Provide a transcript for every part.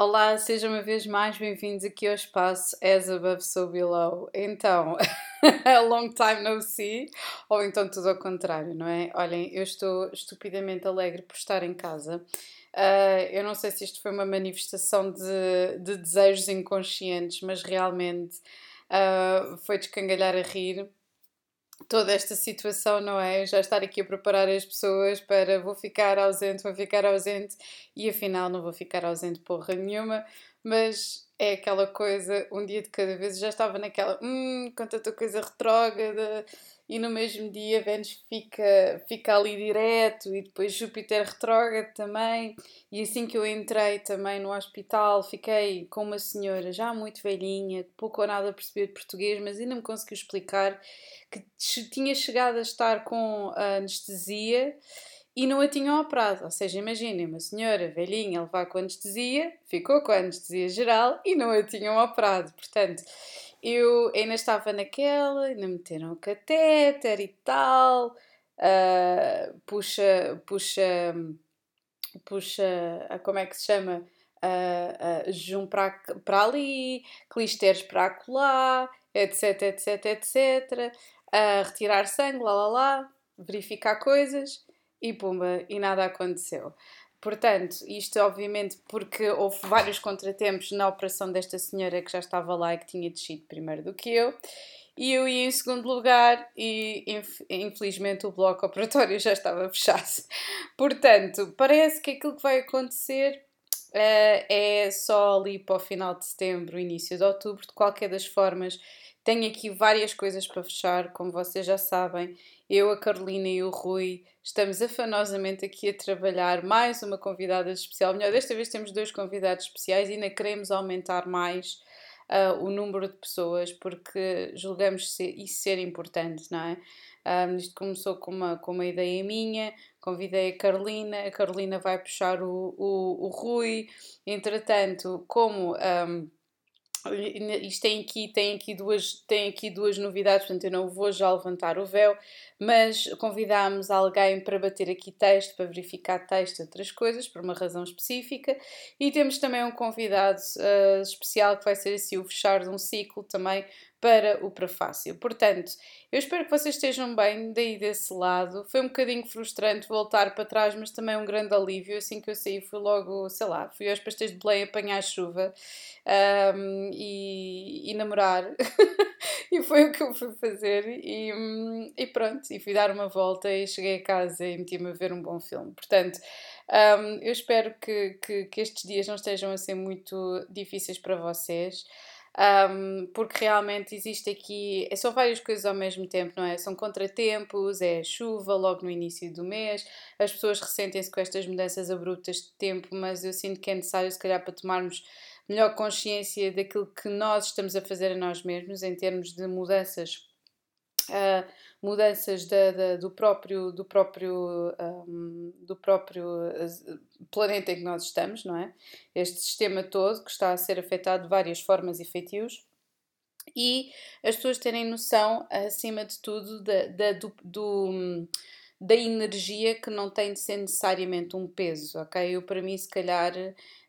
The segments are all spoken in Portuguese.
Olá, sejam uma vez mais bem-vindos aqui ao espaço As Above So Below. Então, long time no see, ou então tudo ao contrário, não é? Olhem, eu estou estupidamente alegre por estar em casa. Uh, eu não sei se isto foi uma manifestação de, de desejos inconscientes, mas realmente uh, foi descangalhar a rir toda esta situação, não é? Já estar aqui a preparar as pessoas para vou ficar ausente, vou ficar ausente e afinal não vou ficar ausente porra nenhuma, mas é aquela coisa, um dia de cada vez, já estava naquela, hum, com tanta coisa retrógrada, e no mesmo dia Vênus fica, fica ali direto, e depois Júpiter retrógrado também, e assim que eu entrei também no hospital, fiquei com uma senhora já muito velhinha, pouco ou nada a perceber de português, mas ainda me conseguiu explicar que tinha chegado a estar com anestesia, e não a tinham operado. Ou seja, imaginem uma senhora velhinha levar com anestesia, ficou com anestesia geral e não a tinham operado. Portanto, eu ainda estava naquela, ainda meteram o catéter e tal, uh, puxa, puxa, puxa, ah, como é que se chama? Uh, uh, jejum para, ali, clisteres para acolá, etc, etc, etc, uh, retirar sangue, lá, lá, lá, verificar coisas e pumba, e nada aconteceu. Portanto, isto obviamente porque houve vários contratempos na operação desta senhora que já estava lá e que tinha descido primeiro do que eu. E eu ia em segundo lugar e infelizmente o bloco operatório já estava fechado. Portanto, parece que aquilo que vai acontecer uh, é só ali para o final de setembro, início de outubro. De qualquer das formas, tenho aqui várias coisas para fechar, como vocês já sabem. Eu, a Carolina e o Rui estamos afanosamente aqui a trabalhar mais uma convidada especial. Melhor, desta vez temos dois convidados especiais e ainda queremos aumentar mais uh, o número de pessoas porque julgamos ser, isso ser importante, não é? Um, isto começou com uma, com uma ideia minha, convidei a Carolina, a Carolina vai puxar o, o, o Rui, entretanto, como. Um, isto tem aqui, tem, aqui duas, tem aqui duas novidades, portanto eu não vou já levantar o véu, mas convidámos alguém para bater aqui texto, para verificar texto e outras coisas, por uma razão específica, e temos também um convidado uh, especial que vai ser assim o fechar de um ciclo também para o prefácio. Portanto, eu espero que vocês estejam bem daí desse lado. Foi um bocadinho frustrante voltar para trás, mas também um grande alívio. Assim que eu saí, fui logo, sei lá, fui aos pastéis de Belém apanhar chuva um, e, e, namorar. e foi o que eu fui fazer. E, e, pronto, e fui dar uma volta e cheguei a casa e meti-me a ver um bom filme. Portanto. Um, eu espero que, que, que estes dias não estejam a ser muito difíceis para vocês um, porque realmente existe aqui, é são várias coisas ao mesmo tempo, não é? São contratempos, é chuva logo no início do mês, as pessoas ressentem-se com estas mudanças abruptas de tempo, mas eu sinto que é necessário, se calhar, para tomarmos melhor consciência daquilo que nós estamos a fazer a nós mesmos em termos de mudanças. Mudanças da, da, do próprio, do próprio, um, do próprio planeta em que nós estamos, não é? Este sistema todo que está a ser afetado de várias formas e feitios e as pessoas terem noção, acima de tudo, da, da, do, do, da energia que não tem de ser necessariamente um peso, ok? Eu, para mim, se calhar,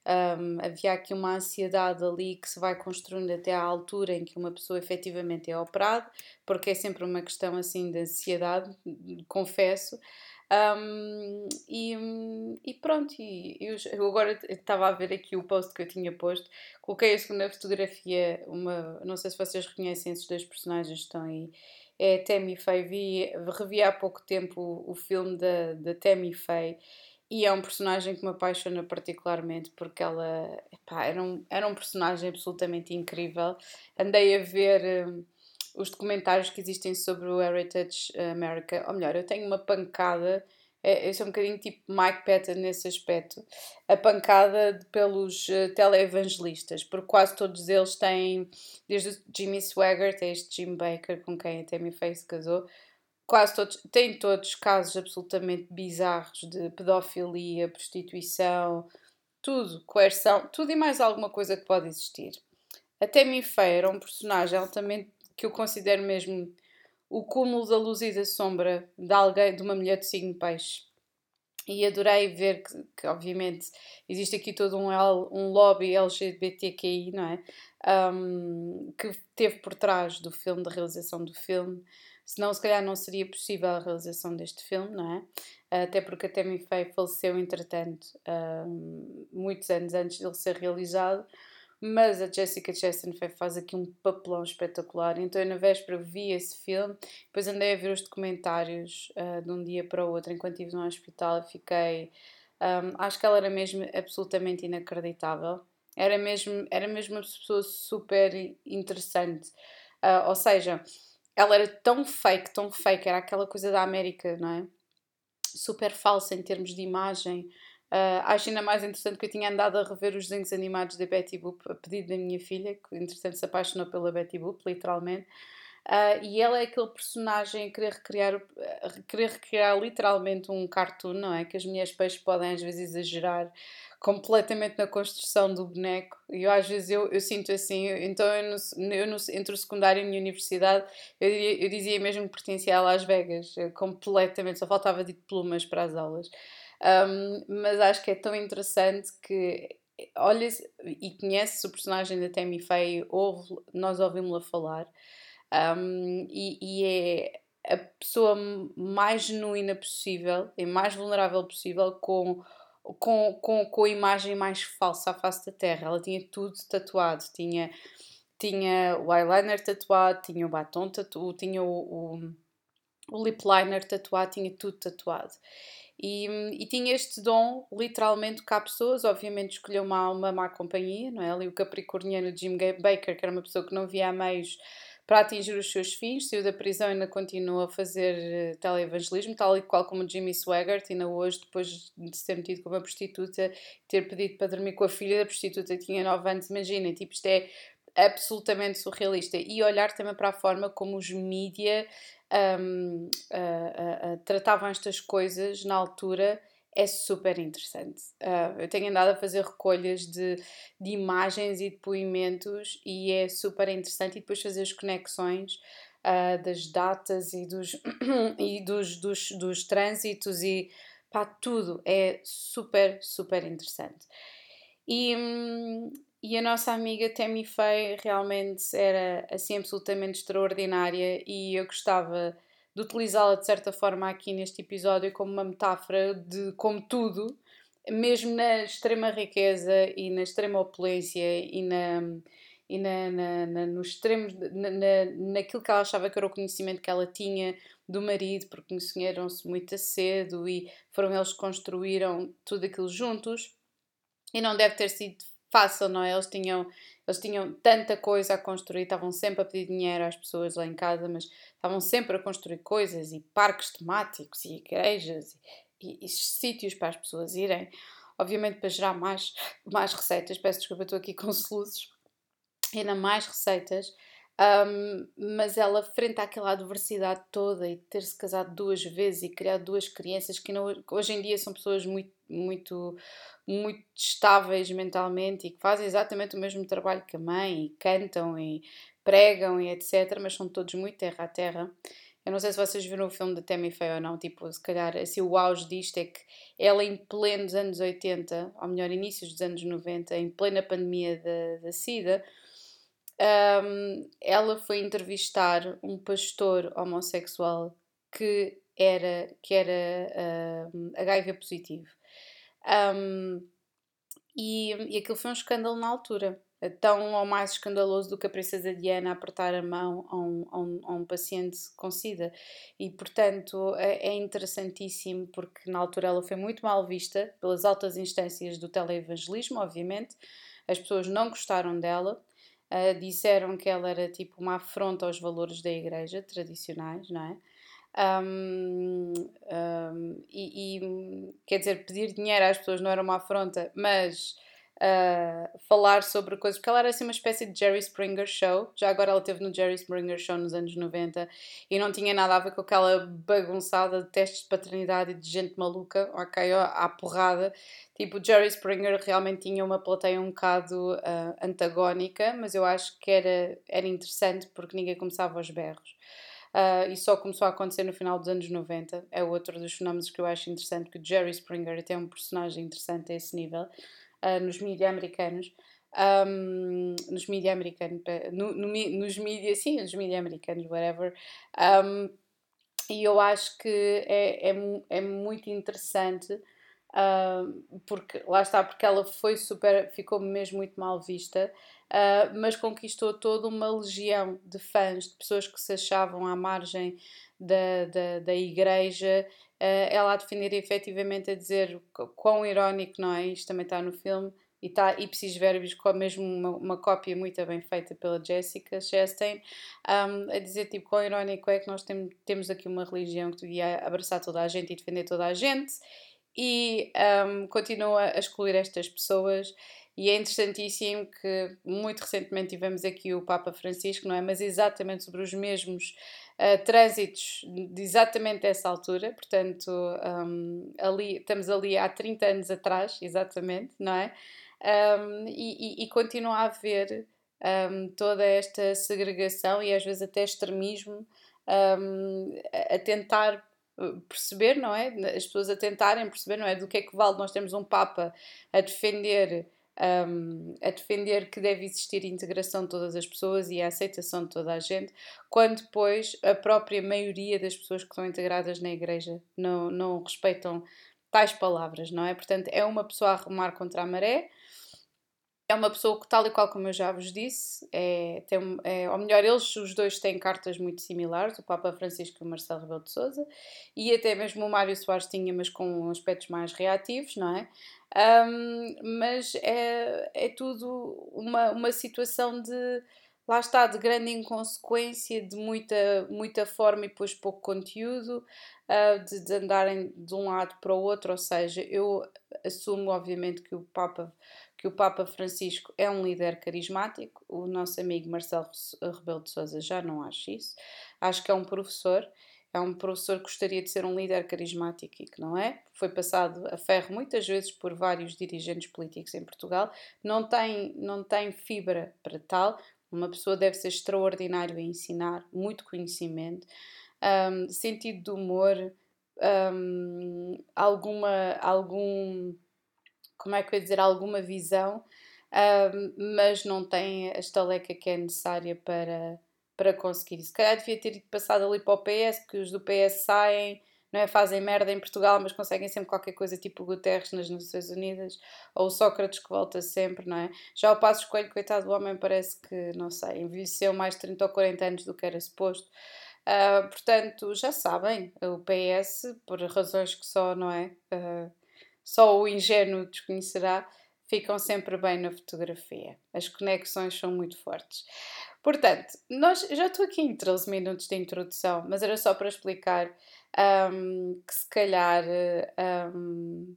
um, havia aqui uma ansiedade ali que se vai construindo até à altura em que uma pessoa efetivamente é operada, porque é sempre uma questão assim de ansiedade, confesso. Um, e, e, pronto, e eu, eu agora estava a ver aqui o post que eu tinha posto, coloquei a segunda fotografia, uma, não sei se vocês reconhecem esses dois personagens que estão aí, é Tammy Faye, vi, revi há pouco tempo o, o filme da, da Tammy Faye e é um personagem que me apaixona particularmente porque ela epá, era, um, era um personagem absolutamente incrível. Andei a ver um, os documentários que existem sobre o Heritage America, ou melhor, eu tenho uma pancada. É, eu sou um bocadinho tipo Mike Patton nesse aspecto, a pancada pelos uh, televangelistas, porque quase todos eles têm, desde o Jimmy Swaggart, este Jim Baker, com quem a Tammy Faye casou, quase todos, têm todos casos absolutamente bizarros de pedofilia, prostituição, tudo, coerção, tudo e mais alguma coisa que pode existir. Até me era um personagem altamente que eu considero mesmo o cúmulo da luz e da sombra de alguém, de uma mulher de signo peixe. e adorei ver que, que, obviamente existe aqui todo um, um lobby LGBTQI, não é? Um, que teve por trás do filme, da realização do filme, senão se calhar não seria possível a realização deste filme, não é? Até porque a Tammy Faye faleceu entretanto, um, muitos anos antes dele ser realizado, mas a Jessica Chastain faz aqui um papelão espetacular. Então eu na véspera vi esse filme, depois andei a ver os documentários uh, de um dia para o outro enquanto estive no hospital fiquei. Um, acho que ela era mesmo absolutamente inacreditável. Era mesmo, era mesmo uma pessoa super interessante. Uh, ou seja, ela era tão fake, tão fake, era aquela coisa da América, não é? Super falsa em termos de imagem. Uh, acho ainda mais interessante que eu tinha andado a rever os desenhos animados da Betty Boop a pedido da minha filha, que entretanto se apaixonou pela Betty Boop, literalmente. Uh, e ela é aquele personagem a querer recriar, a querer recriar literalmente um cartoon, não é? Que as mulheres peixes podem às vezes exagerar completamente na construção do boneco. E eu às vezes eu, eu sinto assim, então eu, no, eu no, entre o secundário e a universidade, eu, eu dizia mesmo que pertencia a Las Vegas, completamente, só faltava de plumas para as aulas. Um, mas acho que é tão interessante que olha e conhece o personagem da Tammy Faye, ouve, nós ouvimos-la falar, um, e, e, é a pessoa mais genuína possível e mais vulnerável possível com, com, com, com a imagem mais falsa à face da Terra. Ela tinha tudo tatuado, tinha, tinha o eyeliner tatuado, tinha o batom tatuado, tinha o, o, o lip liner tatuado, tinha tudo tatuado. E, e, tinha este dom, literalmente, cá pessoas, obviamente escolheu uma, uma má companhia, não é? Ali o capricorniano Jim Baker, que era uma pessoa que não via a meios para atingir os seus fins, saiu da prisão e ainda continua a fazer uh, televangelismo, tal e qual como Jimmy Swaggart, ainda hoje, depois de ser metido como uma prostituta, ter pedido para dormir com a filha da prostituta que tinha 9 anos, imaginem, tipo, isto é absolutamente surrealista. E olhar também para a forma como os mídia um, uh, uh, tratavam estas coisas na altura é super interessante. Uh, eu tenho andado a fazer recolhas de, de imagens e depoimentos e é super interessante e depois fazer as conexões uh, das datas e dos, e dos, dos, dos trânsitos e pá, tudo é super, super interessante. E, hum, e a nossa amiga Tammy Faye realmente era assim absolutamente extraordinária e eu gostava de utilizá-la de certa forma aqui neste episódio como uma metáfora de como tudo, mesmo na extrema riqueza e na extrema opulência e na e na, na, na, na, na, naquilo que ela achava que era o conhecimento que ela tinha do marido, porque conheceram-se muito cedo e foram eles que construíram tudo aquilo juntos. E não deve ter sido fácil, não é? Eles tinham, eles tinham tanta coisa a construir, estavam sempre a pedir dinheiro às pessoas lá em casa, mas estavam sempre a construir coisas e parques temáticos e igrejas e, e, e sítios para as pessoas irem. Obviamente para gerar mais, mais receitas, peço desculpa, estou aqui com soluços, ainda mais receitas. Um, mas ela, frente àquela adversidade toda e ter-se casado duas vezes e criado duas crianças que não, hoje em dia são pessoas muito, muito, muito estáveis mentalmente e que fazem exatamente o mesmo trabalho que a mãe e cantam e pregam e etc. Mas são todos muito terra a terra. Eu não sei se vocês viram o filme da Tammy Faye ou não, tipo, se calhar assim, o auge disto é que ela em plenos anos 80, ou melhor, inícios dos anos 90, em plena pandemia da, da SIDA, um, ela foi entrevistar um pastor homossexual que era, que era uh, HIV positivo. Um, e, e aquilo foi um escândalo na altura. Tão ou mais escandaloso do que a princesa Diana apertar a mão a um, a um, a um paciente com SIDA. E, portanto, é, é interessantíssimo porque na altura ela foi muito mal vista pelas altas instâncias do televangelismo, obviamente. As pessoas não gostaram dela Uh, disseram que ela era tipo uma afronta aos valores da igreja tradicionais, não é? Um, um, e, e, quer dizer, pedir dinheiro às pessoas não era uma afronta, mas falar sobre coisas, porque ela era assim uma espécie de Jerry Springer Show. Já agora ela teve no Jerry Springer Show nos anos 90 e não tinha nada a ver com aquela bagunçada de testes de paternidade e de gente maluca, ok, à porrada. Tipo, Jerry Springer realmente tinha uma plateia um bocado uh, antagónica, mas eu acho que era, era interessante porque ninguém começava aos berros. uh, e só começou a acontecer no final dos anos 90. É outro dos fenómenos que eu acho interessante, que o Jerry Springer até é um personagem interessante a esse nível, uh, nos mídias americanos. Um, nos mídias americanos, no, no, nos mídias, sim, nos mídias americanos, whatever. Um, e eu acho que é, é, é muito interessante uh, porque lá está, porque ela foi super, ficou mesmo muito mal vista, uh, mas conquistou toda uma legião de fãs, de pessoas que se achavam à margem da, da, da igreja, ela a defender efetivamente a dizer quão irónico, não é? Isto também está no filme e está ipsis verbis com mesmo uma, uma cópia muito bem feita pela Jessica Chastain, um, a dizer tipo quão irónico é que nós tem, temos aqui uma religião que devia abraçar toda a gente e defender toda a gente e um, continua a excluir estas pessoas e é interessantíssimo que muito recentemente tivemos aqui o Papa Francisco, não é? Mas exatamente sobre os mesmos trânsitos de exatamente essa altura, portanto, um, ali, estamos ali há 30 anos atrás, exatamente, não é? Um, e, e, e, continua a haver um, toda esta segregação e às vezes até extremismo um, a tentar uh, perceber, não é? As pessoas a tentarem perceber, não é? Do que é que vale nós temos um Papa a defender. Um, a defender que deve existir integração de todas as pessoas e a aceitação de toda a gente, quando depois a própria maioria das pessoas que estão integradas na igreja não, não respeitam tais palavras, não é? Portanto, é uma pessoa a remar contra a maré, é uma pessoa que, tal e qual como eu já vos disse, é, tem, é, ou melhor, eles os dois têm cartas muito similares, o Papa Francisco e o Marcelo Rebelo de Souza, e até mesmo o Mário Soares tinha, mas com aspectos mais reativos, não é? Um, mas é, é tudo uma, uma situação de, lá está, de grande inconsequência, de muita, muita forma e depois pouco conteúdo, uh, de, de andarem de um lado para o outro, ou seja, eu assumo obviamente que o Papa que o Papa Francisco é um líder carismático, o nosso amigo Marcelo Rebelo de Sousa já não acha isso. Acho que é um professor, é um professor que gostaria de ser um líder carismático e que não é. Foi passado a ferro muitas vezes por vários dirigentes políticos em Portugal. Não tem, não tem fibra para tal. Uma pessoa deve ser extraordinário a ensinar, muito conhecimento, um, sentido de humor, um, alguma, algum como é que eu ia dizer, alguma visão, mas não tem a estaleca que é necessária para, para conseguir. Se calhar devia ter ido passado ali para o PS, porque os do PS saem, não é? fazem merda em Portugal, mas conseguem sempre qualquer coisa tipo Guterres nas Nações Unidas, ou o Sócrates que volta sempre, não é? Já o Passos Coelho, coitado do homem, parece que, não sei, envelheceu mais 30 ou 40 anos do que era suposto. Uh, portanto, já sabem, o PS, por razões que só, não é? Uh, só o ingênuo desconhecerá, ficam sempre bem na fotografia. As conexões são muito fortes. Portanto, nós já estou aqui em 13 minutos de introdução, mas era só para explicar um, que se calhar um, uh,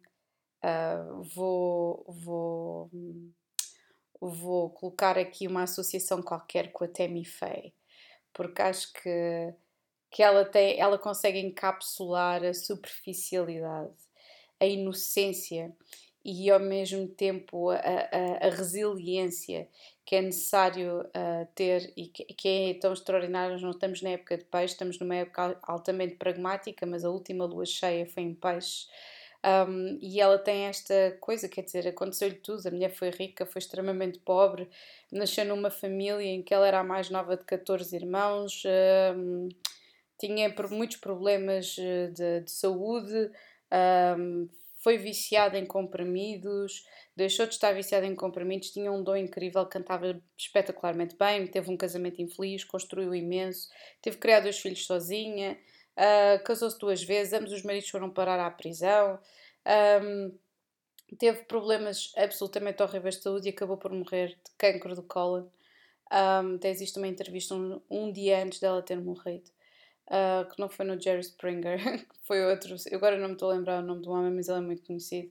ah, vou, vou, vou colocar aqui uma associação qualquer com a Temi Faye, porque acho que, que ela, tem, ela consegue encapsular a superficialidade a inocência e ao mesmo tempo a, a, a resiliência que é necessário uh, ter e que, que, é tão extraordinário. Nós não estamos na época de peixe, estamos numa época altamente pragmática, mas a última lua cheia foi em peixe. Um, e ela tem esta coisa, quer dizer, aconteceu-lhe tudo. A mulher foi rica, foi extremamente pobre, nasceu numa família em que ela era a mais nova de 14 irmãos, um, tinha muitos problemas eh, de, de saúde um, foi viciada em comprimidos, deixou de estar viciada em comprimidos, tinha um dom incrível, cantava espetacularmente bem, teve um casamento infeliz, construiu imenso, teve criar dois filhos sozinha, uh, casou-se duas vezes, ambos os maridos foram parar à prisão, um, teve problemas absolutamente horríveis de saúde e acabou por morrer de cancro do cólon. Um, existe uma entrevista um, um dia antes dela ter morrido uh, que não foi no Jerry Springer, foi outro. Eu agora não me estou a lembrar o nome do homem, mas ele é muito conhecido.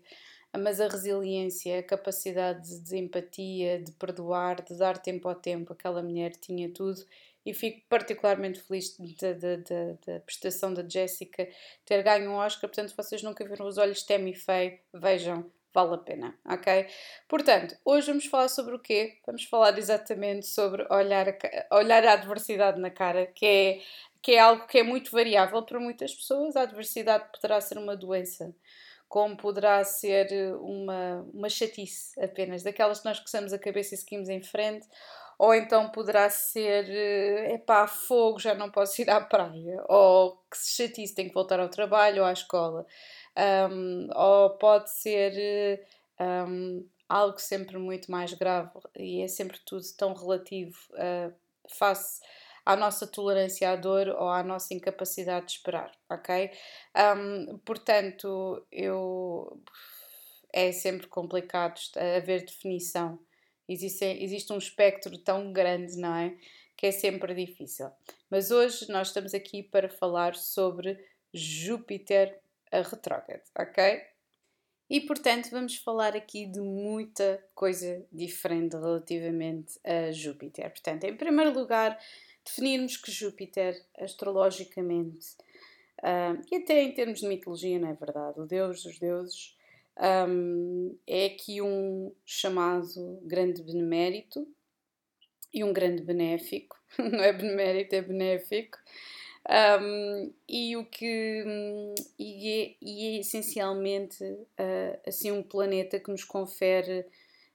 Uh, mas a resiliência, a capacidade de, empatia, de perdoar, de dar tempo ao tempo, aquela mulher tinha tudo e fico particularmente feliz da prestação da Jessica ter ganho um Oscar. Portanto, se vocês nunca viram os olhos Tammy Faye, vejam, vale a pena, ok? Portanto, hoje vamos falar sobre o quê? Vamos falar exatamente sobre olhar a, olhar a adversidade na cara, que é que é algo que é muito variável para muitas pessoas. A adversidade poderá ser uma doença, como poderá ser uma, uma chatice apenas, daquelas que nós coçamos a cabeça e seguimos em frente, ou então poderá ser é pá, fogo, já não posso ir à praia, ou que se chatice, tenho que voltar ao trabalho ou à escola, um, ou pode ser um, algo sempre muito mais grave e é sempre tudo tão relativo uh, face à nossa tolerância à dor ou à nossa incapacidade de esperar, ok? Um, portanto, eu é sempre complicado haver definição Existe, existe um espectro tão grande, não é? Que é sempre difícil. Mas hoje nós estamos aqui para falar sobre Júpiter a retrógrado, ok? E portanto vamos falar aqui de muita coisa diferente relativamente a Júpiter. Portanto, em primeiro lugar, definirmos que Júpiter, astrologicamente, uh, e até em termos de mitologia, não é verdade? O deus dos deuses, um, é aqui um chamado grande benemérito e um grande benéfico, não é benemérito, é benéfico. Um, e o que e é, e é essencialmente uh, assim um planeta que nos confere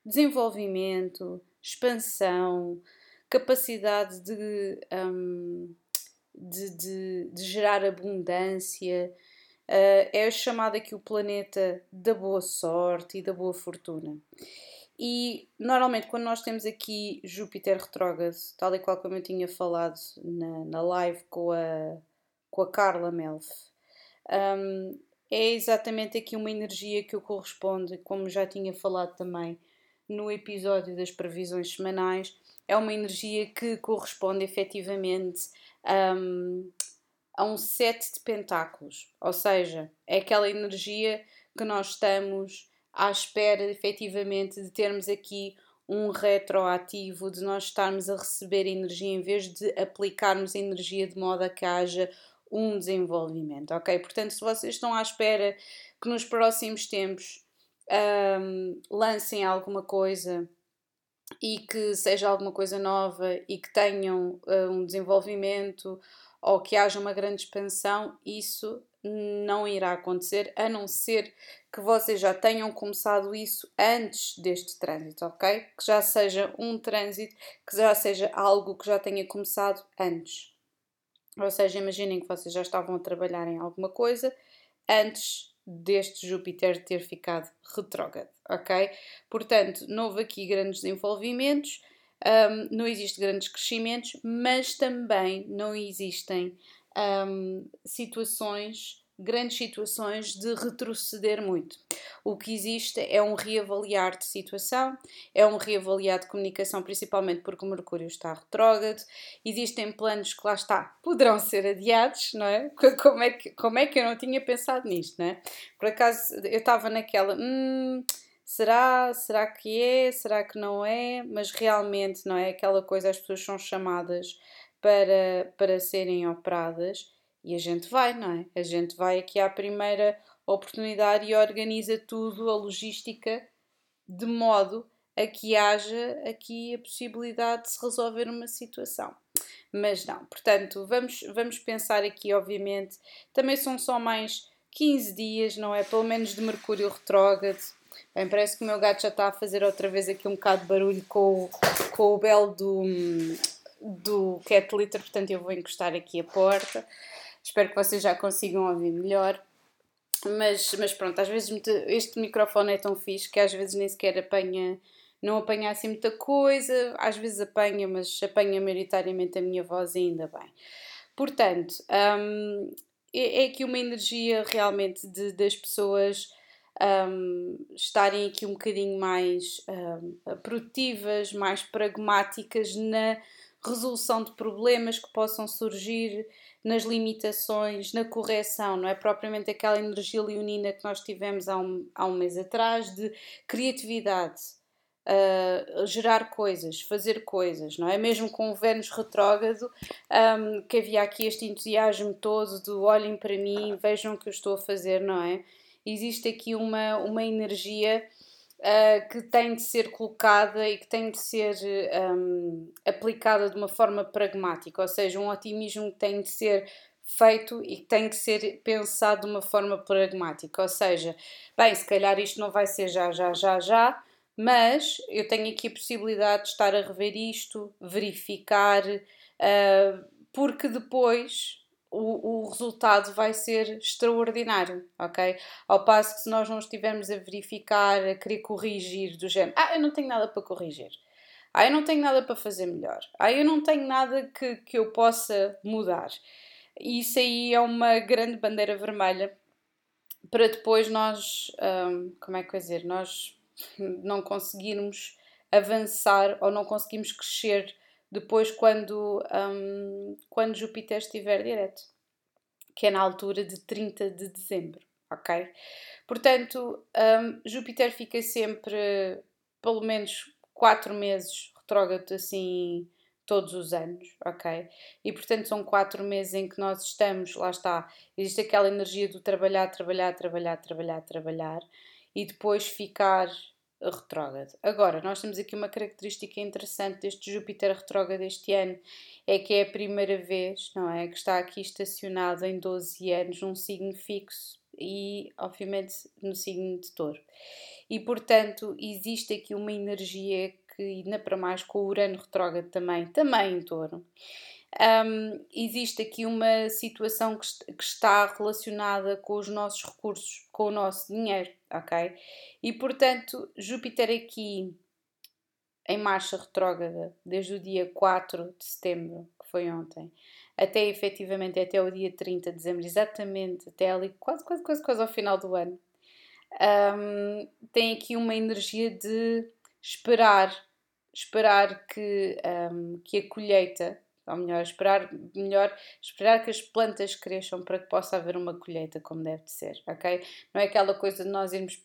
desenvolvimento, expansão, capacidade de, um, de, de, de, gerar abundância, Uh, é chamado aqui o planeta da boa sorte e da boa fortuna. E normalmente, quando nós temos aqui Júpiter retrógrado, tal e qual como eu tinha falado na, na live com a, com a Carla Melf, um, é exatamente aqui uma energia que eu corresponde, como já tinha falado também no episódio das previsões semanais, é uma energia que corresponde efetivamente um, a um sete de pentáculos, ou seja, é aquela energia que nós estamos à espera efetivamente de termos aqui um retroativo, de nós estarmos a receber energia em vez de aplicarmos energia de modo a que haja um desenvolvimento, ok? Portanto, se vocês estão à espera que nos próximos tempos um, lancem alguma coisa e que seja alguma coisa nova e que tenham uh, um desenvolvimento ou que haja uma grande expansão, isso não irá acontecer, a não ser que vocês já tenham começado isso antes deste trânsito, ok? Que já seja um trânsito, que já seja algo que já tenha começado antes. Ou seja, imaginem que vocês já estavam a trabalhar em alguma coisa antes deste Júpiter ter ficado retrógrado, ok? Portanto, não houve aqui grandes desenvolvimentos um, não existem grandes crescimentos, mas também não existem um, situações, grandes situações de retroceder muito. O que existe é um reavaliar de situação, é um reavaliar de comunicação, principalmente porque o Mercúrio está retrógrado. Existem planos que lá está, poderão ser adiados, não é? Como é que, como é que eu não tinha pensado nisto, não é? Por acaso eu estava naquela. Hum, será, será que é, será que não é, mas realmente não é aquela coisa, as pessoas são chamadas para, para serem operadas e a gente vai, não é? A gente vai aqui à primeira oportunidade e organiza tudo, a logística, de modo a que haja aqui a possibilidade de se resolver uma situação. Mas não, portanto, vamos, vamos pensar aqui, obviamente, também são só mais 15 dias, não é? Pelo menos de Mercúrio retrógrado, Bem, parece que o meu gato já está a fazer outra vez aqui um bocado de barulho com, com o belo do, do cat litter, portanto eu vou encostar aqui a porta. Espero que vocês já consigam ouvir melhor. Mas, mas pronto, às vezes este microfone é tão fixe que às vezes nem sequer apanha, não apanha assim muita coisa, às vezes apanha, mas apanha maioritariamente a minha voz e ainda bem. Portanto, hum, é, é aqui uma energia realmente de, das pessoas um, estarem aqui um bocadinho mais um, produtivas, mais pragmáticas na resolução de problemas que possam surgir, nas limitações, na correção, não é propriamente aquela energia leonina que nós tivemos há um, há um mês atrás de criatividade, uh, gerar coisas, fazer coisas, não é? Mesmo com o Vênus retrógrado, um, que havia aqui este entusiasmo todo do olhem para mim, vejam o que eu estou a fazer, não é? existe aqui uma, uma energia uh, que tem de ser colocada e que tem de ser um, aplicada de uma forma pragmática, ou seja, um otimismo que tem de ser feito e que tem que ser pensado de uma forma pragmática, ou seja, bem, se calhar isto não vai ser já, já, já, já, mas eu tenho aqui a possibilidade de estar a rever isto, verificar, uh, porque depois o, o, resultado vai ser extraordinário, ok? Ao passo que se nós não estivermos a verificar, a querer corrigir do género, ah, eu não tenho nada para corrigir, ah, eu não tenho nada para fazer melhor, ah, eu não tenho nada que, que eu possa mudar. E isso aí é uma grande bandeira vermelha para depois nós, um, como é que eu dizer, nós não conseguirmos avançar ou não conseguimos crescer depois quando, um, quando Júpiter estiver direto, que é na altura de 30 de dezembro, ok? Portanto, um, Júpiter fica sempre pelo menos 4 meses retrógrado assim todos os anos, ok? E portanto são quatro meses em que nós estamos, lá está, existe aquela energia do trabalhar, trabalhar, trabalhar, trabalhar, trabalhar e depois ficar retrógrado. Agora, nós temos aqui uma característica interessante deste Júpiter retrógrado este ano, é que é a primeira vez, não é, que está aqui estacionado em 12 anos num signo fixo e, obviamente, no signo de touro. E, portanto, existe aqui uma energia que, ainda para mais com o Urano retrógrado também, também em touro, um, existe aqui uma situação que, que, está relacionada com os nossos recursos, com o nosso dinheiro, ok? E portanto, Júpiter aqui em marcha retrógrada desde o dia 4 de setembro, que foi ontem, até efetivamente até o dia 30 de dezembro, exatamente até ali, quase, quase, quase, quase ao final do ano, um, tem aqui uma energia de esperar, esperar que, um, que a colheita ou melhor, esperar, melhor esperar que as plantas cresçam para que possa haver uma colheita como deve de ser, ok? Não é aquela coisa de nós irmos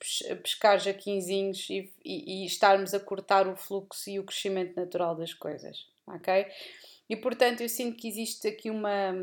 pescar jaquinzinhos e, e, e estarmos a cortar o fluxo e o crescimento natural das coisas, ok? E portanto eu sinto que existe aqui uma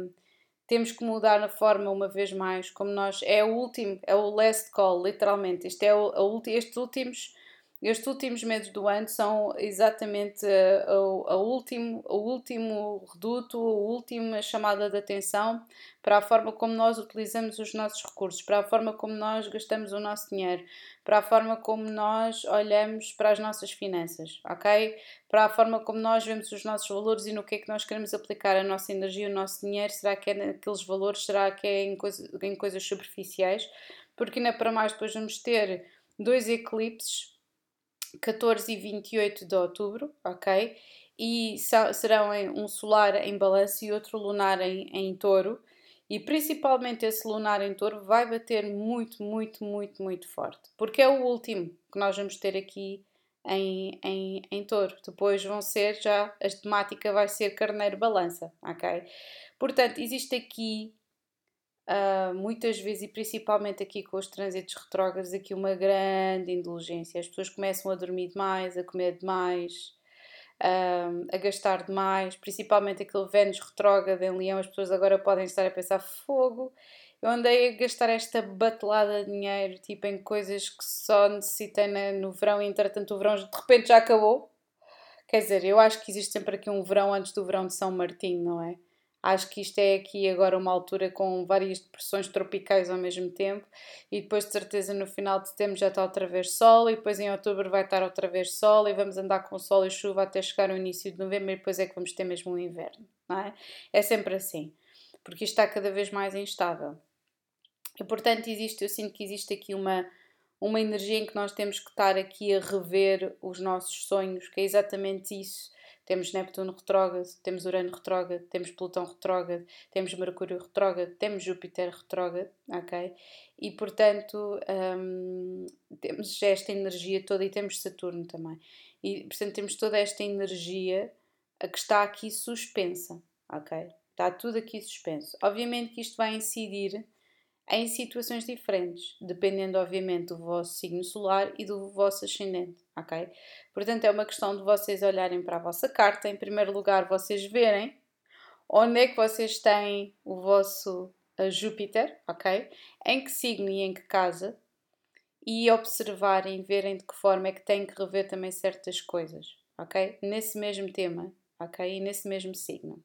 temos que mudar a forma uma vez mais, como nós é o último, é o last call, literalmente. Isto é o, a, estes últimos estes últimos meses do ano são exatamente o, o, último, o último reduto, a última chamada de atenção para a forma como nós utilizamos os nossos recursos, para a forma como nós gastamos o nosso dinheiro, para a forma como nós olhamos para as nossas finanças, ok? Para a forma como nós vemos os nossos valores e no que é que nós queremos aplicar a nossa energia, o nosso dinheiro. Será que é naqueles valores? Será que é em, coisa, em coisas superficiais? Porque ainda para mais depois vamos ter dois eclipses 14 e 28 de outubro, ok? E serão um solar em balanço e outro lunar em, em touro. E principalmente esse lunar em touro vai bater muito, muito, muito, muito forte. Porque é o último que nós vamos ter aqui em, em, em touro. Depois vão ser já, a temática vai ser carneiro balança, ok? Portanto, existe aqui Uh, muitas vezes, e principalmente aqui com os trânsitos retrógrados, aqui uma grande indulgência. As pessoas começam a dormir demais, a comer demais, uh, a gastar demais, principalmente aquele Vênus retrógrado em Leão. As pessoas agora podem estar a pensar: fogo, eu andei a gastar esta batelada de dinheiro tipo em coisas que só necessitei no verão e entretanto o verão de repente já acabou. Quer dizer, eu acho que existe sempre aqui um verão antes do verão de São Martinho, não é? Acho que isto é aqui agora uma altura com várias depressões tropicais ao mesmo tempo e depois de certeza no final de setembro já está outra vez sol e depois em outubro vai estar outra vez sol e vamos andar com sol e chuva até chegar ao início de novembro e depois é que vamos ter mesmo um inverno, não é? É sempre assim, porque isto está cada vez mais instável. E portanto existe, eu sinto que existe aqui uma, uma energia em que nós temos que estar aqui a rever os nossos sonhos, que é exatamente isso temos Neptuno retrógrado, temos Urano retrógrado, temos Plutão retrógrado, temos Mercúrio retrógrado, temos Júpiter retrógrado, ok? E portanto um, temos esta energia toda e temos Saturno também. E portanto temos toda esta energia que está aqui suspensa, ok? Está tudo aqui suspenso. Obviamente que isto vai incidir em situações diferentes, dependendo, obviamente, do vosso signo solar e do vosso ascendente, ok? Portanto, é uma questão de vocês olharem para a vossa carta, em primeiro lugar, vocês verem onde é que vocês têm o vosso Júpiter, ok? Em que signo e em que casa, e observarem, verem de que forma é que têm que rever também certas coisas, ok? Nesse mesmo tema, ok? E nesse mesmo signo.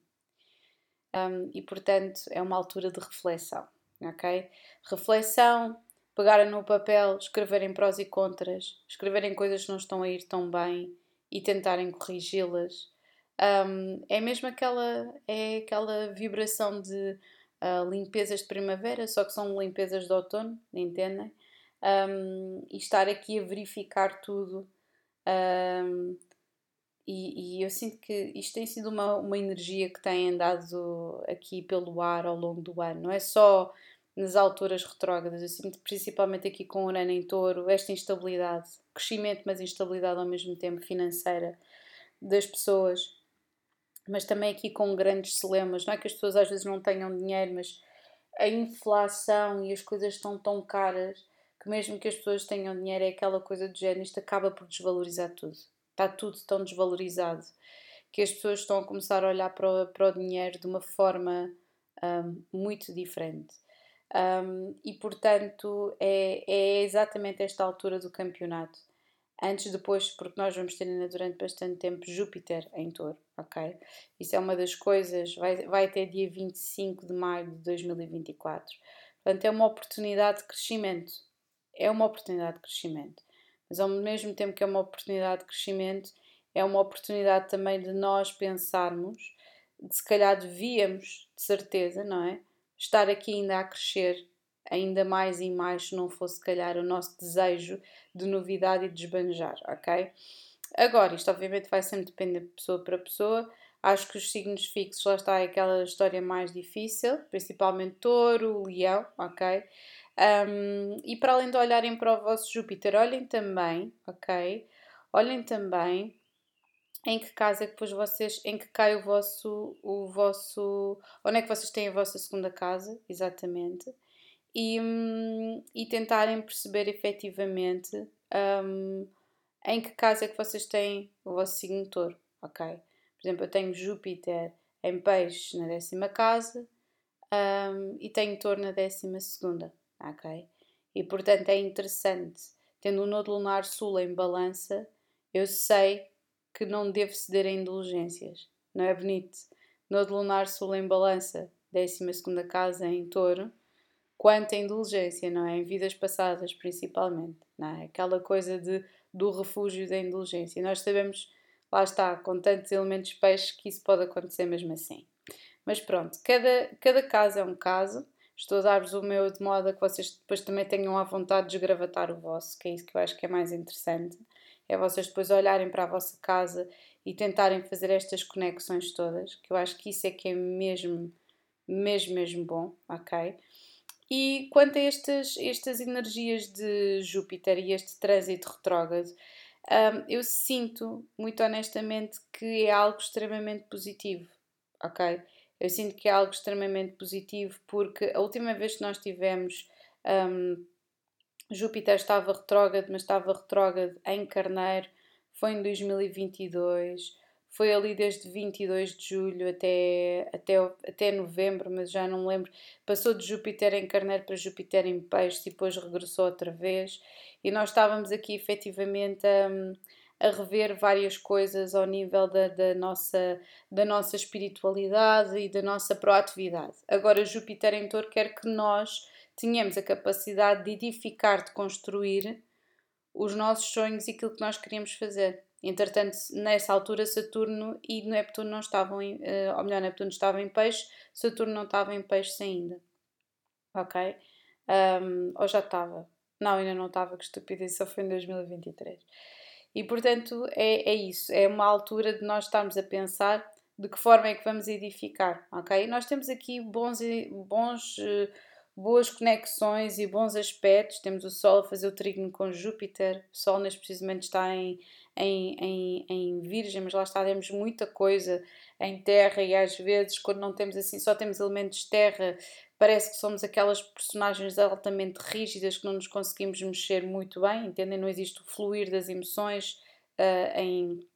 Um, e portanto é uma altura de reflexão, ok? Reflexão, pegarem no papel, escreverem prós e contras, escreverem coisas que não estão a ir tão bem e tentarem corrigi-las. Um, é mesmo aquela, é aquela vibração de uh, limpezas de primavera, só que são limpezas de outono, entendem? Um, e estar aqui a verificar tudo. Um, e, e, eu sinto que isto tem sido uma, uma energia que tem andado aqui pelo ar ao longo do ano. Não é só nas alturas retrógradas, eu sinto principalmente aqui com o Urano em touro, esta instabilidade, crescimento, mas instabilidade ao mesmo tempo financeira das pessoas, mas também aqui com grandes celemas. Não é que as pessoas às vezes não tenham dinheiro, mas a inflação e as coisas estão tão caras que mesmo que as pessoas tenham dinheiro, é aquela coisa do género, isto acaba por desvalorizar tudo. Está tudo tão desvalorizado que as pessoas estão a começar a olhar para o, para o dinheiro de uma forma um, muito diferente. Um, e portanto é, é exatamente esta altura do campeonato. Antes, depois, porque nós vamos ter ainda durante bastante tempo Júpiter em touro, ok? Isso é uma das coisas, vai, vai até dia 25 de maio de 2024. Portanto, é uma oportunidade de crescimento. É uma oportunidade de crescimento. Mas ao mesmo tempo que é uma oportunidade de crescimento, é uma oportunidade também de nós pensarmos, de se calhar devíamos, de certeza, não é? Estar aqui ainda a crescer ainda mais e mais se não fosse, se calhar, o nosso desejo de novidade e de desbanjar, ok? Agora, isto obviamente vai sempre depender de pessoa para pessoa. Acho que os signos fixos, lá está, é aquela história mais difícil, principalmente touro, leão, ok? Um, e para além de olharem para o vosso Júpiter, olhem também, ok? Olhem também em que casa é que depois vocês, em que cai o vosso, o vosso, onde é que vocês têm a vossa segunda casa, exatamente, e, hum, e tentarem perceber efetivamente um, em que casa é que vocês têm o vosso signo touro, ok? Por exemplo, eu tenho Júpiter em peixes na décima casa um, e tenho touro na décima segunda, ok? E portanto é interessante, tendo o nodo lunar sul em balança, eu sei que não devo ceder a indulgências. Não é bonito? No de lunar sul em balança, 12 casa em touro, quanto a indulgência, não é? Em vidas passadas, principalmente, não é? Aquela coisa de, do refúgio da indulgência. Nós sabemos, lá está, com tantos elementos peixes, que isso pode acontecer mesmo assim. Mas pronto, cada, cada caso é um caso. Estou a dar-vos o meu de modo a que vocês depois também tenham a vontade de desgravatar o vosso, que é isso que eu acho que é mais interessante é vocês depois olharem para a vossa casa e tentarem fazer estas conexões todas, que eu acho que isso é que é mesmo, mesmo, mesmo bom, ok? E quanto a estas, estas energias de Júpiter e este trânsito retrógrado, um, eu sinto, muito honestamente, que é algo extremamente positivo, ok? Eu sinto que é algo extremamente positivo porque a última vez que nós tivemos um, Júpiter estava retrógrado, mas estava retrógrado em Carneiro, foi em 2022, foi ali desde 22 de julho até, até, até novembro, mas já não me lembro. Passou de Júpiter em Carneiro para Júpiter em Peixe e depois regressou outra vez. E nós estávamos aqui efetivamente a, a rever várias coisas ao nível da, da, nossa, da nossa espiritualidade e da nossa proatividade. Agora, Júpiter em Touro quer que nós tínhamos a capacidade de edificar, de construir os nossos sonhos e aquilo que nós queríamos fazer. Entretanto, nessa altura, Saturno e Neptuno não estavam em, uh, ou melhor, Neptuno estava em peixe, Saturno não estava em peixe ainda. Ok? Um, ou já estava? Não, ainda não estava, que estupidez, só foi em 2023. E portanto, é, é isso, é uma altura de nós estarmos a pensar de que forma é que vamos edificar, ok? Nós temos aqui bons, bons uh, boas conexões e bons aspectos. Temos o Sol a fazer o trígono com Júpiter, o Sol neste precisamente está em, em, em, em Virgem, mas lá está, temos muita coisa em Terra e às vezes, quando não temos assim, só temos elementos Terra, parece que somos aquelas personagens altamente rígidas que não nos conseguimos mexer muito bem, entendem? Não existe o fluir das emoções uh, em,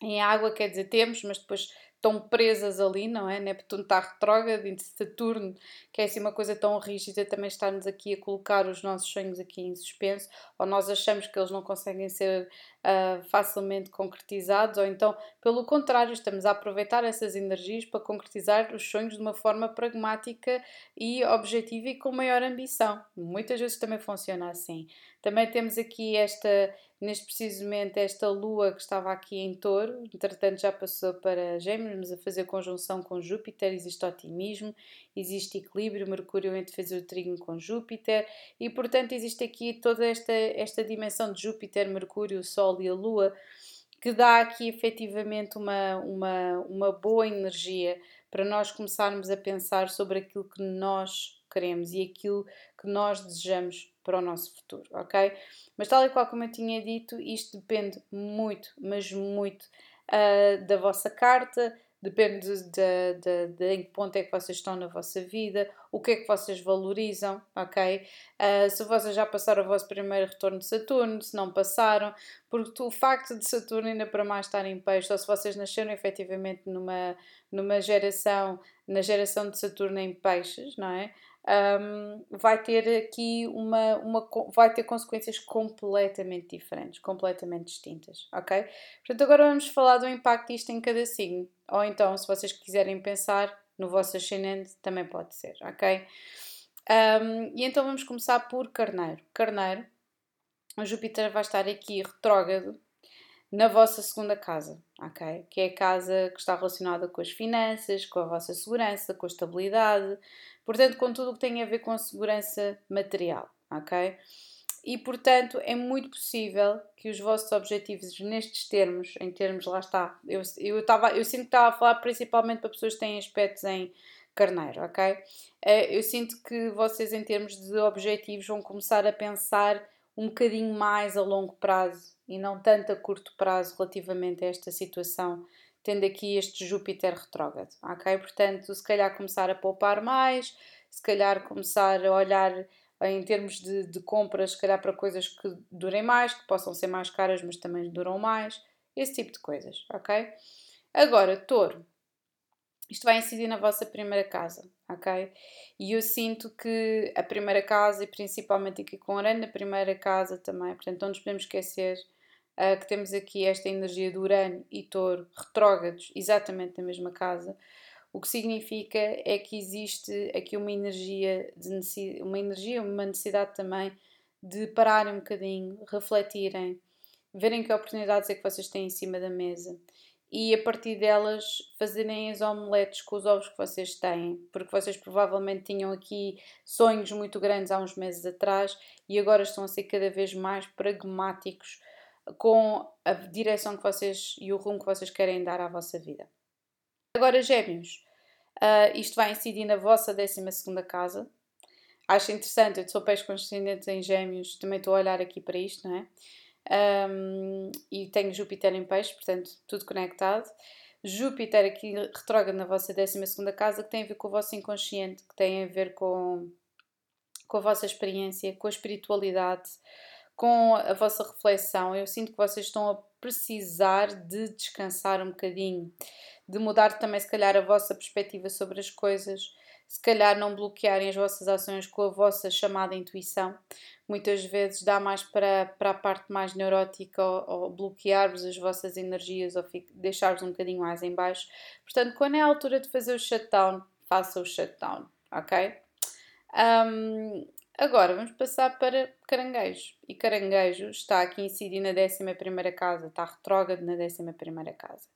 em água, quer dizer, temos, mas depois tão presas ali, não é? Neptuno está retrógrado e Saturno, que é assim uma coisa tão rígida, também está-nos aqui a colocar os nossos sonhos aqui em suspenso, ou nós achamos que eles não conseguem ser uh, facilmente concretizados, ou então, pelo contrário, estamos a aproveitar essas energias para concretizar os sonhos de uma forma pragmática e objetiva e com maior ambição. Muitas vezes também funciona assim. Também temos aqui esta neste preciso momento esta lua que estava aqui em touro, entretanto já passou para gêmeos, a fazer conjunção com Júpiter, existe otimismo, existe equilíbrio, Mercúrio entre fazer o trigo com Júpiter e portanto existe aqui toda esta, esta dimensão de Júpiter, Mercúrio, Sol e a Lua que dá aqui efetivamente uma, uma, uma boa energia para nós começarmos a pensar sobre aquilo que nós queremos e aquilo que nós desejamos para o nosso futuro, ok? Mas tal e qual como eu tinha dito, isto depende muito, mas muito uh, da vossa carta, depende de, de, de, em que ponto é que vocês estão na vossa vida, o que é que vocês valorizam, ok? Uh, se vocês já passaram o vosso primeiro retorno de Saturno, se não passaram, porque o facto de Saturno ainda para mais estar em peixe, ou se vocês nasceram efetivamente numa, numa geração, na geração de Saturno em peixes, não é? Um, vai ter aqui uma, uma vai ter consequências completamente diferentes, completamente distintas, ok? Portanto, agora vamos falar do impacto disto em cada signo, ou então, se vocês quiserem pensar no vosso ascendente, também pode ser, ok? Um, e então vamos começar por Carneiro. Carneiro, Júpiter vai estar aqui retrógrado na vossa segunda casa, ok? Que é a casa que está relacionada com as finanças, com a vossa segurança, com a estabilidade, portanto, com tudo o que tem a ver com a segurança material, ok? E portanto, é muito possível que os vossos objetivos nestes termos, em termos, lá está, eu, eu, tava, eu sinto que estava a falar principalmente para pessoas que têm aspectos em carneiro, ok? Eh, eu sinto que vocês, em termos de objetivos, vão começar a pensar um bocadinho mais a longo prazo e não tanto a curto prazo relativamente a esta situação, tendo aqui este Júpiter retrógrado, ok? Portanto, se calhar começar a poupar mais, se calhar começar a olhar em termos de, de compras, se calhar para coisas que durem mais, que possam ser mais caras, mas também duram mais, esse tipo de coisas, ok? Agora, touro, isto vai incidir na vossa primeira casa, ok? E eu sinto que a primeira casa, e principalmente aqui com Urano, na primeira casa também, portanto, não nos podemos esquecer uh, que temos aqui esta energia de Urano e Touro retrógrados exatamente na mesma casa, o que significa é que existe aqui uma energia, de uma energia, uma necessidade também de pararem um bocadinho, refletirem, verem que oportunidades é que vocês têm em cima da mesa e a partir delas fazerem as omeletes com os ovos que vocês têm, porque vocês provavelmente tinham aqui sonhos muito grandes há uns meses atrás e agora estão a ser cada vez mais pragmáticos com a direção que vocês e o rumo que vocês querem dar à vossa vida. Agora, Gêmeos, uh, isto vai incidir na vossa 12 casa. Acho interessante, eu sou peixe conscendente em Gêmeos, também estou a olhar aqui para isto, não é? Um, e tenho Júpiter em peixe, portanto, tudo conectado. Júpiter aqui retrógrado na vossa 12 casa, que tem a ver com o vosso inconsciente, que tem a ver com, com a vossa experiência, com a espiritualidade, com a vossa reflexão. Eu sinto que vocês estão a precisar de descansar um bocadinho, de mudar também, se calhar, a vossa perspectiva sobre as coisas, se calhar não bloquearem as vossas ações com a vossa chamada intuição. Muitas vezes dá mais para, para a parte mais neurótica ou, ou bloquear-vos as vossas energias ou deixar-vos um bocadinho mais em baixo. Portanto, quando é a altura de fazer o shutdown, faça o shutdown, ok? Um, Agora vamos passar para caranguejo. E caranguejo está aqui incidindo na 11 casa, está retrógrado na 11 casa.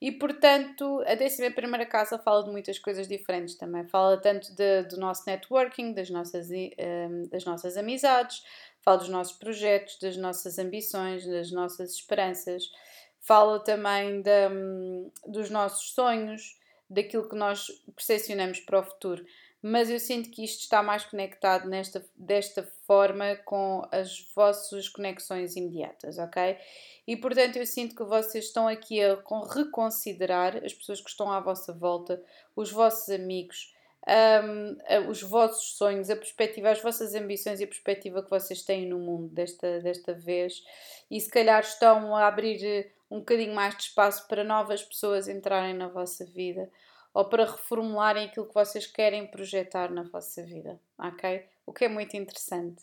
E portanto, a 11 casa fala de muitas coisas diferentes também. Fala tanto de, do nosso networking, das nossas, um, das nossas amizades, fala dos nossos projetos, das nossas ambições, das nossas esperanças. Fala também de, um, dos nossos sonhos, daquilo que nós percepcionamos para o futuro mas eu sinto que isto está mais conectado nesta, desta forma com as vossas conexões imediatas, ok? E portanto eu sinto que vocês estão aqui a reconsiderar as pessoas que estão à vossa volta, os vossos amigos, um, os vossos sonhos, a perspectiva, as vossas ambições e a perspectiva que vocês têm no mundo desta, desta vez. E se calhar estão a abrir eh, um bocadinho mais de espaço para novas pessoas entrarem na vossa vida ou para reformularem aquilo que vocês querem projetar na vossa vida, ok? O que é muito interessante.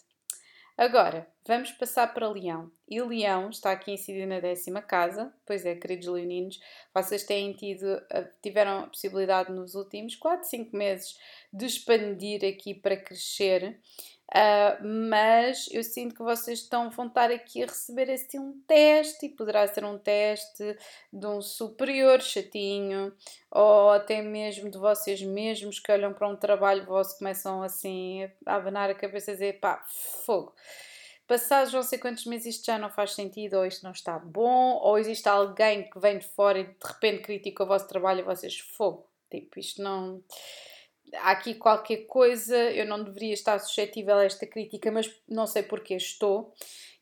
Agora, vamos passar para Leão. E Leão está aqui incidido na décima casa. Pois é, queridos leoninos, vocês têm tido, eh, tiveram a possibilidade nos últimos 4, 5 meses de expandir aqui para crescer. Uh, mas eu sinto que vocês estão, vão estar aqui a receber assim um teste, e poderá ser um teste de um superior chatinho, ou até mesmo de vocês mesmos que olham para um trabalho vosso começam assim a abanar a cabeça e dizer pá, fogo. Passados não sei quantos meses isto já não faz sentido, ou isto não está bom, ou existe alguém que vem de fora e de repente critica o vosso trabalho e vocês, fogo, tipo, isto não há aqui qualquer coisa, eu não deveria estar suscetível a esta crítica, mas não sei porque estou.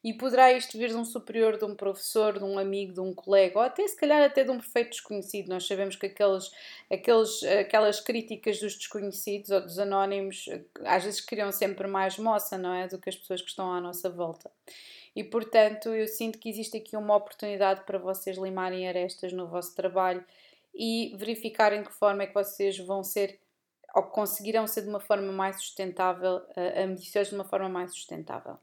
E poderá isto vir de um superior, de um professor, de um amigo, de um colega, ou até se calhar até de um perfeito desconhecido. Nós sabemos que aqueles, aqueles, aquelas críticas dos desconhecidos ou dos anónimos às vezes criam sempre mais moça, não é? Do que as pessoas que estão à nossa volta. E portanto, eu sinto que existe aqui uma oportunidade para vocês limarem arestas no vosso trabalho e verificarem que forma é que vocês vão ser ou conseguirão ser de uma forma mais sustentável, uh, ambiciosos de uma forma mais sustentável.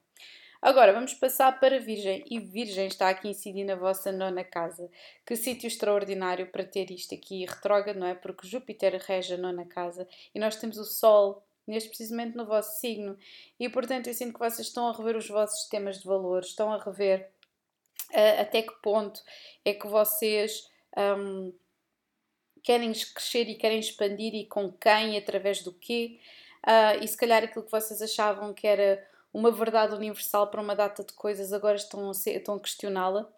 Agora vamos passar para Virgem, e Virgem está aqui incidir na vossa nona casa. Que sítio extraordinário para ter isto aqui retrógrado, não é? Porque Júpiter rege a nona casa e nós temos o Sol neste precisamente no vosso signo. E portanto eu sinto que vocês estão a rever os vossos sistemas de valores, estão a rever uh, até que ponto é que vocês. Um, querem crescer e querem expandir e com quem e através do quê. Uh, e se calhar aquilo que vocês achavam que era uma verdade universal para uma data de coisas agora estão a, estão a questioná-la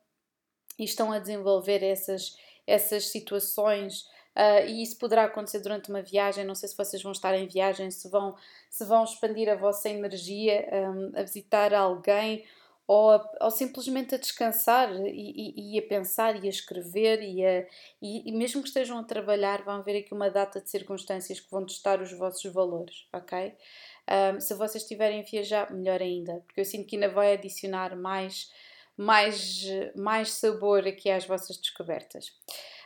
e estão a desenvolver essas, essas situações. Uh, e isso poderá acontecer durante uma viagem. Não sei se vocês vão estar em viagem, se vão, se vão expandir a vossa energia um, a visitar alguém ou, ou simplesmente a descansar e, e, e, a pensar e a escrever e, a, e, e, mesmo que estejam a trabalhar vão ver aqui uma data de circunstâncias que vão testar os vossos valores, ok? Um, se vocês estiverem a viajar, melhor ainda, porque eu sinto que ainda vai adicionar mais, mais, mais sabor aqui às vossas descobertas.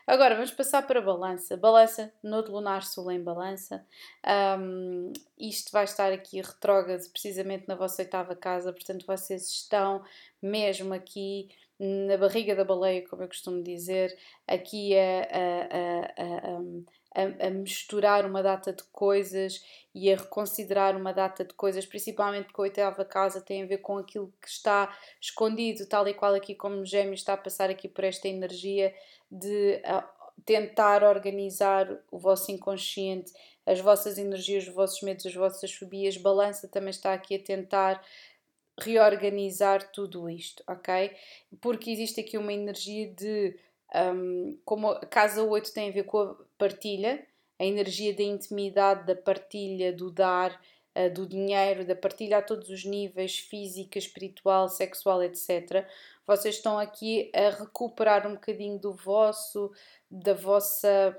Agora vamos passar para balança. Balança, Nodo Lunar Sul em balança. Um, isto vai estar aqui retrógrado precisamente na vossa oitava casa, portanto vocês estão mesmo aqui na barriga da baleia, como eu costumo dizer, aqui a, a, a, a, misturar uma data de coisas e a reconsiderar uma data de coisas, principalmente porque a oitava casa tem a ver com aquilo que está escondido, tal e qual aqui como Gêmeo está a passar aqui por esta energia de tentar organizar o vosso inconsciente, as vossas energias, os vossos medos, as vossas fobias. Balança também está aqui a tentar reorganizar tudo isto, ok? Porque existe aqui uma energia de. Um, como a casa 8 tem a ver com a partilha, a energia da intimidade, da partilha, do dar, uh, do dinheiro, da partilha a todos os níveis física, espiritual, sexual, etc vocês estão aqui a recuperar um bocadinho do vosso, da vossa,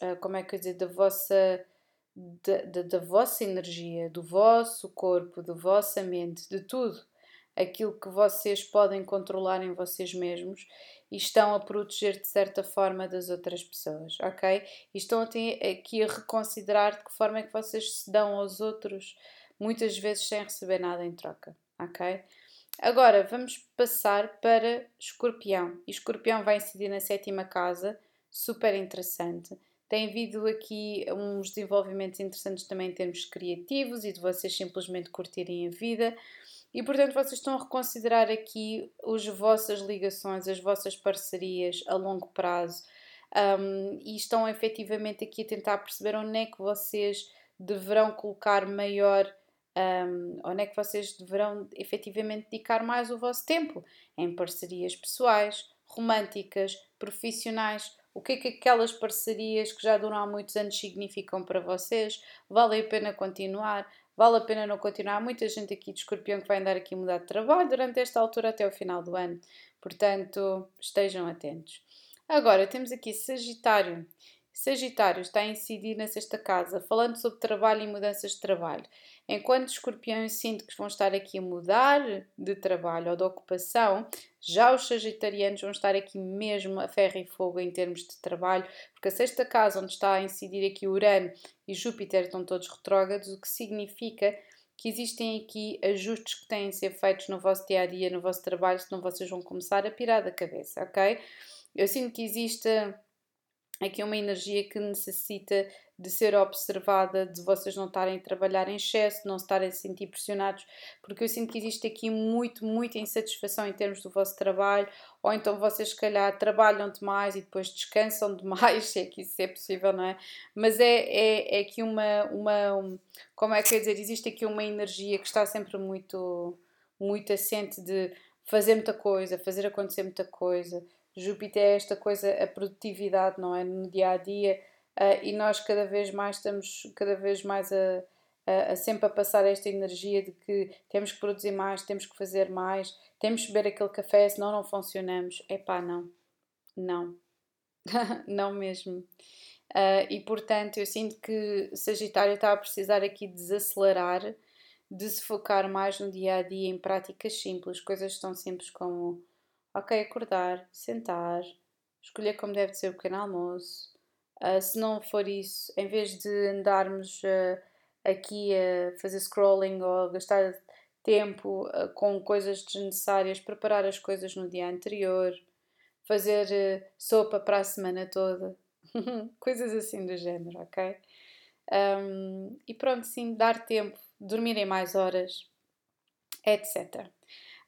ah, como é que eu dizer, da vossa, da, da, da vossa energia, do vosso corpo, da vossa mente, de tudo. Aquilo que vocês podem controlar em vocês mesmos e estão a proteger de certa forma das outras pessoas, ok? E estão aqui a reconsiderar de que forma é que vocês se dão aos outros, muitas vezes sem receber nada em troca, ok? Agora vamos passar para Escorpião. E Escorpião vai incidir na sétima casa, super interessante. Tem havido aqui uns desenvolvimentos interessantes também em termos criativos e de vocês simplesmente curtirem a vida. E portanto, vocês estão a reconsiderar aqui as vossas ligações, as vossas parcerias a longo prazo um, e estão efetivamente aqui a tentar perceber onde é que vocês deverão colocar maior um, onde é que vocês deverão efetivamente dedicar mais o vosso tempo? Em parcerias pessoais, românticas, profissionais. O que é que aquelas parcerias que já duram há muitos anos significam para vocês? Vale a pena continuar? Vale a pena não continuar? Há muita gente aqui de escorpião que vai andar aqui a mudar de trabalho durante esta altura até o final do ano. Portanto, estejam atentos. Agora temos aqui Sagitário. Sagitário está a incidir na sexta casa, falando sobre trabalho e mudanças de trabalho. Enquanto escorpiões sinto que vão estar aqui a mudar de trabalho ou de ocupação, já os sagitarianos vão estar aqui mesmo a ferro e fogo em termos de trabalho, porque a sexta casa, onde está a incidir aqui Urano e Júpiter, estão todos retrógrados, o que significa que existem aqui ajustes que têm de ser feitos no vosso dia a dia, no vosso trabalho, senão vocês vão começar a pirar da cabeça, ok? Eu sinto que existe aqui uma energia que necessita de ser observada, de vocês não estarem a trabalhar em excesso, não estarem a se sentir pressionados, porque eu sinto que existe aqui muito, muita insatisfação em termos do vosso trabalho, ou então vocês se calhar trabalham demais e depois descansam demais, se é que isso é possível, não é? Mas é, é, é aqui uma, uma, como é que eu dizer, existe aqui uma energia que está sempre muito, muito assente de fazer muita coisa, fazer acontecer muita coisa, Júpiter é esta coisa, a produtividade, não é? No dia a dia, uh, e nós cada vez mais estamos, cada vez mais a, a, a, sempre a passar esta energia de que temos que produzir mais, temos que fazer mais, temos que beber aquele café, senão não funcionamos. Epá, não. Não. não mesmo. Uh, e portanto, eu sinto que Sagitário está a precisar aqui desacelerar, de se focar mais no dia a dia em práticas simples, coisas tão simples como Ok, acordar, sentar, escolher como deve ser o pequeno almoço. Uh, se não for isso, em vez de andarmos uh, aqui a fazer scrolling ou gastar tempo uh, com coisas desnecessárias, preparar as coisas no dia anterior, fazer sopa para a semana toda, coisas assim do género, ok? Um, e pronto, sim, dar tempo, dormirem mais horas, etc.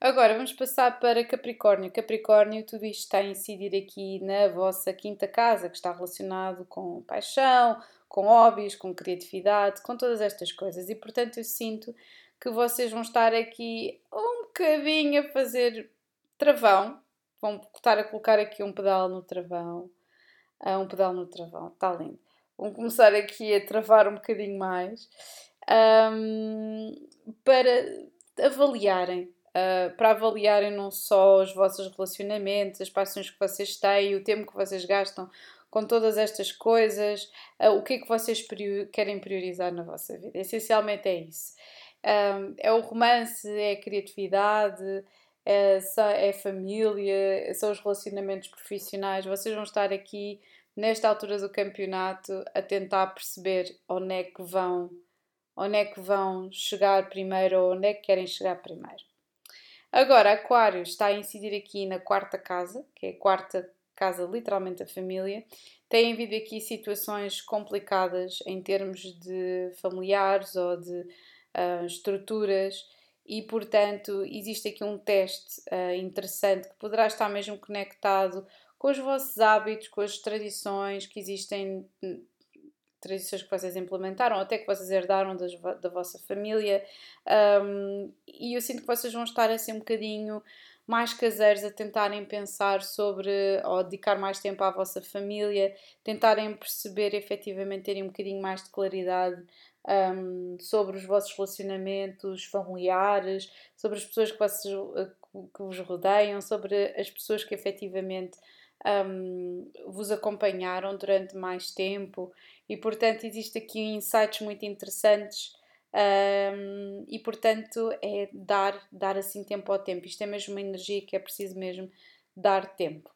Agora vamos passar para Capricórnio. Capricórnio, tudo isto está a incidir aqui na vossa quinta casa, que está relacionado com paixão, com hobbies, com criatividade, com todas estas coisas. E portanto eu sinto que vocês vão estar aqui um bocadinho a fazer travão. Vão estar a colocar aqui um pedal no travão. Uh, um pedal no travão, está lindo. Vão começar aqui a travar um bocadinho mais um, para avaliarem uh, para avaliarem não só os vossos relacionamentos, as paixões que vocês têm, o tempo que vocês gastam com todas estas coisas, uh, o que é que vocês prior querem priorizar na vossa vida. Essencialmente é isso. É o romance, é a criatividade, é, é família, são os relacionamentos profissionais. Vocês vão estar aqui nesta altura do campeonato a tentar perceber onde é que vão, onde é que vão chegar primeiro ou onde é que querem chegar primeiro. Agora, Aquário está a incidir aqui na quarta casa, que é a quarta casa, literalmente, da família. Tem havido aqui situações complicadas em termos de familiares ou de uh, estruturas e, portanto, existe aqui um teste uh, interessante que poderá estar mesmo conectado com os vossos hábitos, com as tradições que existem tradições que vocês implementaram, até que vocês herdaram das, da vossa família, um, e eu sinto que vocês vão estar assim um bocadinho mais caseiros a tentarem pensar sobre, ou dedicar mais tempo à vossa família, tentarem perceber efetivamente, terem um bocadinho mais de claridade um, sobre os vossos relacionamentos familiares, sobre as pessoas que, vocês, que vos rodeiam, sobre as pessoas que efetivamente um, vos acompanharam durante mais tempo e portanto existe aqui insights muito interessantes um, e portanto é dar, dar assim tempo ao tempo. Isto é mesmo uma energia que é preciso mesmo dar tempo.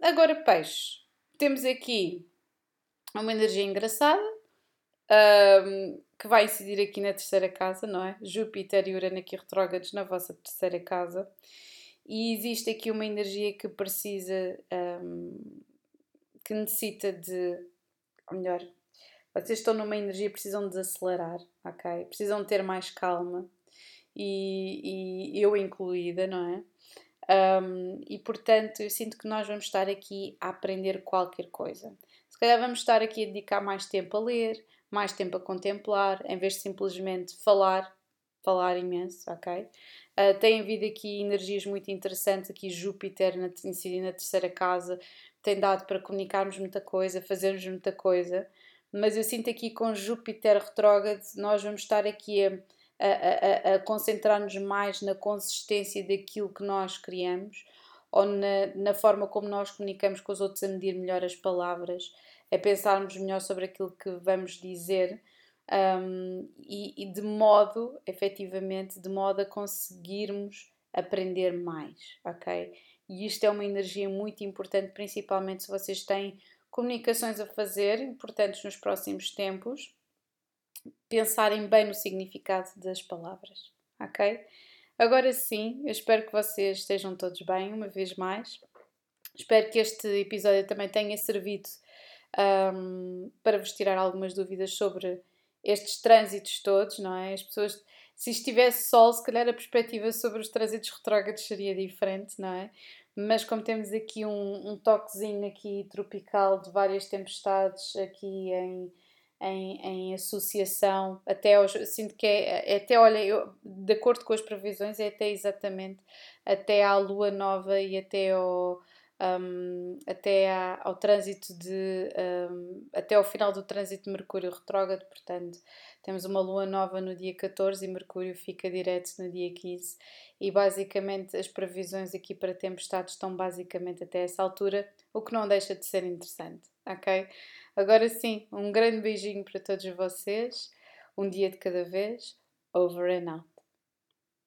Agora, peixe, temos aqui uma energia engraçada um, que vai incidir aqui na terceira casa, não é? Júpiter e Urano aqui retrógrados na vossa terceira casa. E existe aqui uma energia que precisa, um, que necessita de, ou melhor, vocês estão numa energia, precisam desacelerar, ok? Precisam ter mais calma e, e eu incluída, não é? Um, e portanto, eu sinto que nós vamos estar aqui a aprender qualquer coisa. Se calhar vamos estar aqui a dedicar mais tempo a ler, mais tempo a contemplar, em vez de simplesmente falar, falar imenso, ok? Uh, tem havido aqui energias muito interessantes, aqui Júpiter na, na terceira casa tem dado para comunicarmos muita coisa, fazermos muita coisa, mas eu sinto aqui com Júpiter retrógrado nós vamos estar aqui a, a, a, a concentrar-nos mais na consistência daquilo que nós criamos, ou na, na forma como nós comunicamos com os outros a medir melhor as palavras, a pensarmos melhor sobre aquilo que vamos dizer um, e, e, de modo, efetivamente, de modo a conseguirmos aprender mais, ok? E isto é uma energia muito importante, principalmente se vocês têm comunicações a fazer, importantes nos próximos tempos, pensarem bem no significado das palavras, ok? Agora sim, eu espero que vocês estejam todos bem, uma vez mais. Espero que este episódio também tenha servido um, para vos tirar algumas dúvidas sobre estes trânsitos todos, não é? As pessoas, se estivesse sol, se calhar a perspectiva sobre os trânsitos retrógrados seria diferente, não é? Mas como temos aqui um, um toquezinho aqui tropical de várias tempestades aqui em, em, em associação, até aos, sinto que é, é até, olha, eu, de acordo com as previsões, é até exatamente até à lua nova e até ao um, até à, ao trânsito de um, até ao final do trânsito de Mercúrio retrógrado, portanto temos uma lua nova no dia 14 e Mercúrio fica direto no dia 15 e basicamente as previsões aqui para tempestades estão basicamente até essa altura, o que não deixa de ser interessante, ok? Agora sim, um grande beijinho para todos vocês, um dia de cada vez, over and out.